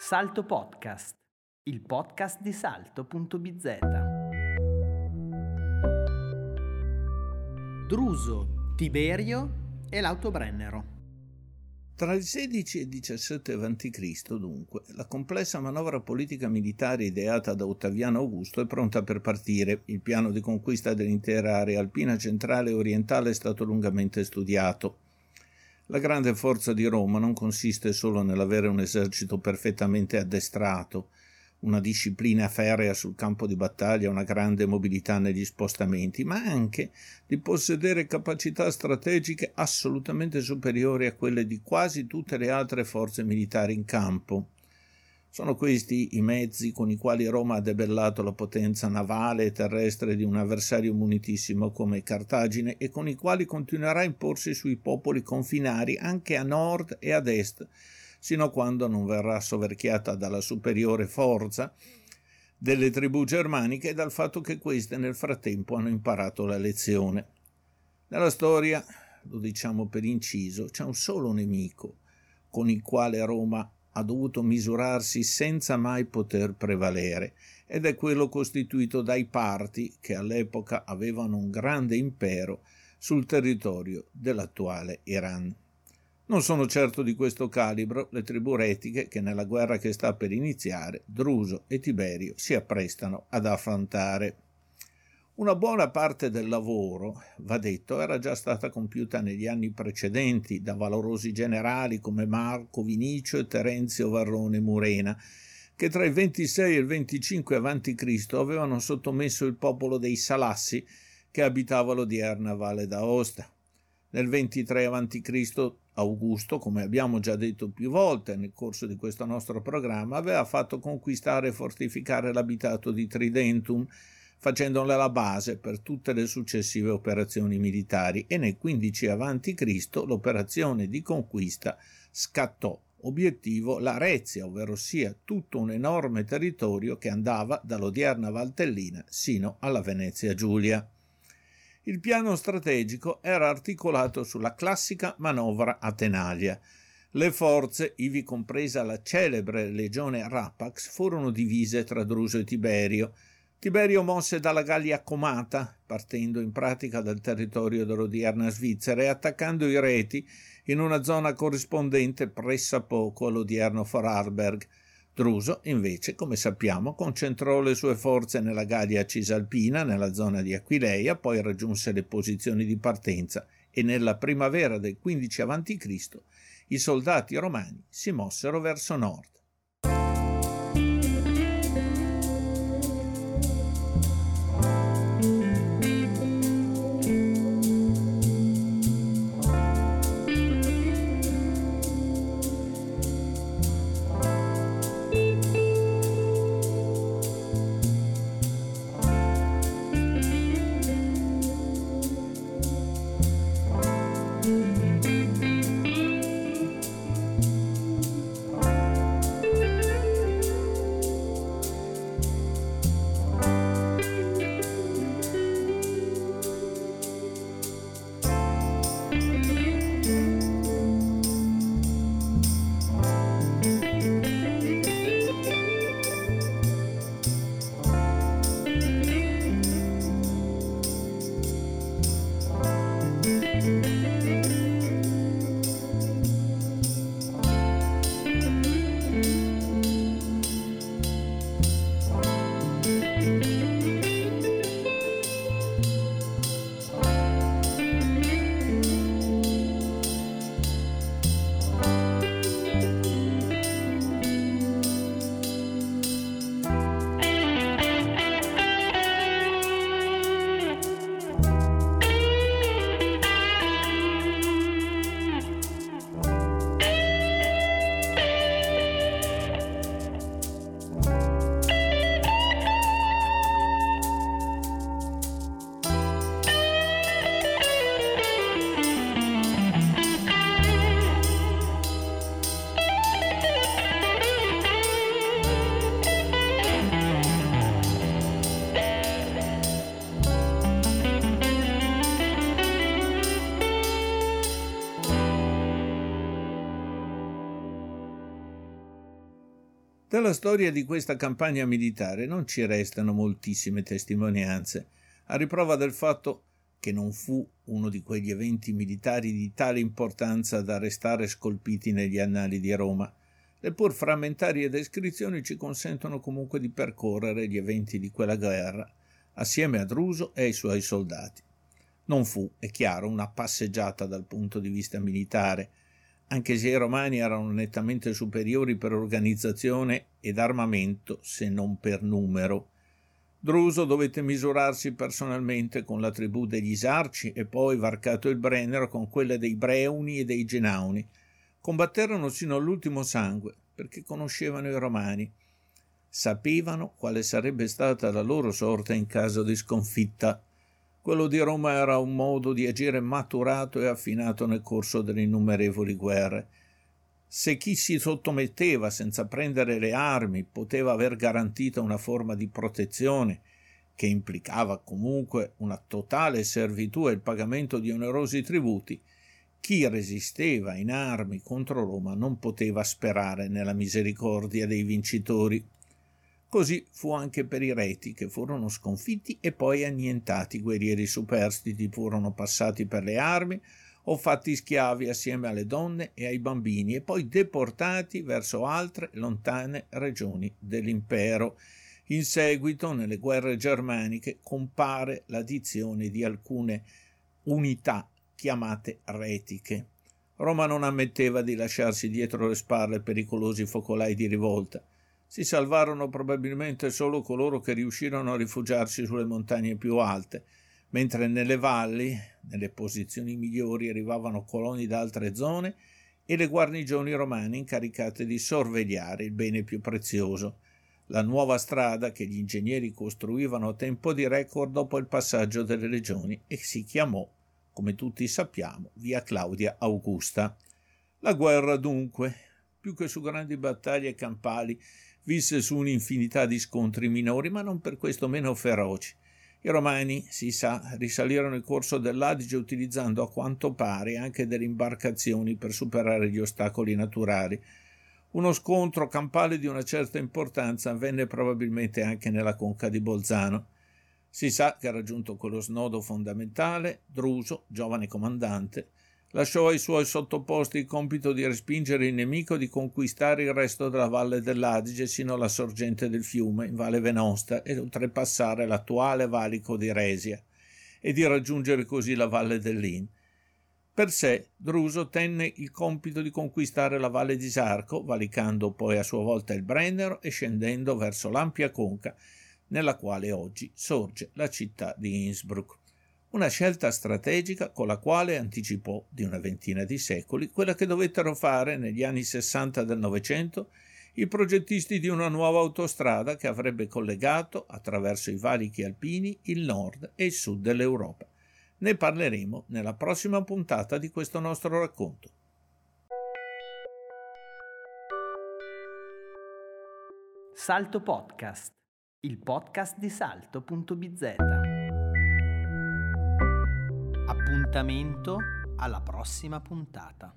Salto Podcast, il podcast di salto.bz. Druso, Tiberio e l'Autobrennero. Tra il 16 e il 17 a.C., dunque, la complessa manovra politica militare ideata da Ottaviano Augusto è pronta per partire. Il piano di conquista dell'intera area alpina centrale e orientale è stato lungamente studiato. La grande forza di Roma non consiste solo nell'avere un esercito perfettamente addestrato, una disciplina ferrea sul campo di battaglia, una grande mobilità negli spostamenti, ma anche di possedere capacità strategiche assolutamente superiori a quelle di quasi tutte le altre forze militari in campo. Sono questi i mezzi con i quali Roma ha debellato la potenza navale e terrestre di un avversario munitissimo come Cartagine e con i quali continuerà a imporsi sui popoli confinari anche a nord e ad est, sino a quando non verrà soverchiata dalla superiore forza delle tribù germaniche e dal fatto che queste nel frattempo hanno imparato la lezione. Nella storia, lo diciamo per inciso, c'è un solo nemico con il quale Roma ha dovuto misurarsi senza mai poter prevalere, ed è quello costituito dai parti che all'epoca avevano un grande impero sul territorio dell'attuale Iran. Non sono certo di questo calibro le tribù retiche che nella guerra che sta per iniziare Druso e Tiberio si apprestano ad affrontare. Una buona parte del lavoro, va detto, era già stata compiuta negli anni precedenti da valorosi generali come Marco Vinicio e Terenzio Varrone Murena, che tra il 26 e il 25 a.C. avevano sottomesso il popolo dei Salassi che abitava l'odierna Valle d'Aosta. Nel 23 a.C. Augusto, come abbiamo già detto più volte nel corso di questo nostro programma, aveva fatto conquistare e fortificare l'abitato di Tridentum, facendone la base per tutte le successive operazioni militari e nel 15 a.C. l'operazione di conquista scattò. Obiettivo l'Arezia, ovvero sia tutto un enorme territorio che andava dall'odierna Valtellina sino alla Venezia Giulia. Il piano strategico era articolato sulla classica manovra atenalia. Le forze, ivi compresa la celebre legione Rapax, furono divise tra Druso e Tiberio, Tiberio mosse dalla Gallia Comata, partendo in pratica dal territorio dell'odierna Svizzera e attaccando i reti in una zona corrispondente pressappoco all'odierno Vorarlberg. Druso, invece, come sappiamo, concentrò le sue forze nella Gallia Cisalpina, nella zona di Aquileia, poi raggiunse le posizioni di partenza e nella primavera del 15 a.C. i soldati romani si mossero verso nord. Dalla storia di questa campagna militare non ci restano moltissime testimonianze, a riprova del fatto che non fu uno di quegli eventi militari di tale importanza da restare scolpiti negli annali di Roma. Le pur frammentarie descrizioni ci consentono comunque di percorrere gli eventi di quella guerra, assieme a Druso e ai suoi soldati. Non fu, è chiaro, una passeggiata dal punto di vista militare, anche se i romani erano nettamente superiori per organizzazione ed armamento, se non per numero. Druso dovette misurarsi personalmente con la tribù degli Isarci e poi, varcato il Brennero, con quelle dei Breuni e dei Genauni. Combatterono sino all'ultimo sangue, perché conoscevano i Romani. Sapevano quale sarebbe stata la loro sorte in caso di sconfitta. Quello di Roma era un modo di agire maturato e affinato nel corso delle innumerevoli guerre se chi si sottometteva senza prendere le armi poteva aver garantito una forma di protezione che implicava comunque una totale servitù e il pagamento di onerosi tributi, chi resisteva in armi contro Roma non poteva sperare nella misericordia dei vincitori. Così fu anche per i reti che furono sconfitti e poi annientati, guerrieri superstiti furono passati per le armi, o fatti schiavi assieme alle donne e ai bambini e poi deportati verso altre lontane regioni dell'impero. In seguito, nelle guerre germaniche, compare l'addizione di alcune unità chiamate retiche. Roma non ammetteva di lasciarsi dietro le spalle pericolosi focolai di rivolta. Si salvarono probabilmente solo coloro che riuscirono a rifugiarsi sulle montagne più alte, mentre nelle valli, nelle posizioni migliori, arrivavano coloni da altre zone e le guarnigioni romane incaricate di sorvegliare il bene più prezioso, la nuova strada che gli ingegneri costruivano a tempo di record dopo il passaggio delle legioni e si chiamò, come tutti sappiamo, via Claudia Augusta. La guerra dunque, più che su grandi battaglie campali, visse su un'infinità di scontri minori, ma non per questo meno feroci, i romani, si sa, risalirono il corso dell'Adige utilizzando a quanto pare anche delle imbarcazioni per superare gli ostacoli naturali. Uno scontro campale di una certa importanza avvenne probabilmente anche nella conca di Bolzano. Si sa che raggiunto quello snodo fondamentale, Druso, giovane comandante, lasciò ai suoi sottoposti il compito di respingere il nemico e di conquistare il resto della valle dell'Adige sino alla sorgente del fiume in Valle Venosta e oltrepassare l'attuale valico di Resia e di raggiungere così la valle dell'In. Per sé, Druso tenne il compito di conquistare la valle di Sarco, valicando poi a sua volta il Brennero e scendendo verso l'ampia conca nella quale oggi sorge la città di Innsbruck una scelta strategica con la quale anticipò di una ventina di secoli quella che dovettero fare negli anni 60 del Novecento i progettisti di una nuova autostrada che avrebbe collegato attraverso i valichi alpini il nord e il sud dell'Europa. Ne parleremo nella prossima puntata di questo nostro racconto. Salto Podcast, il podcast di salto.bz. Appuntamento alla prossima puntata.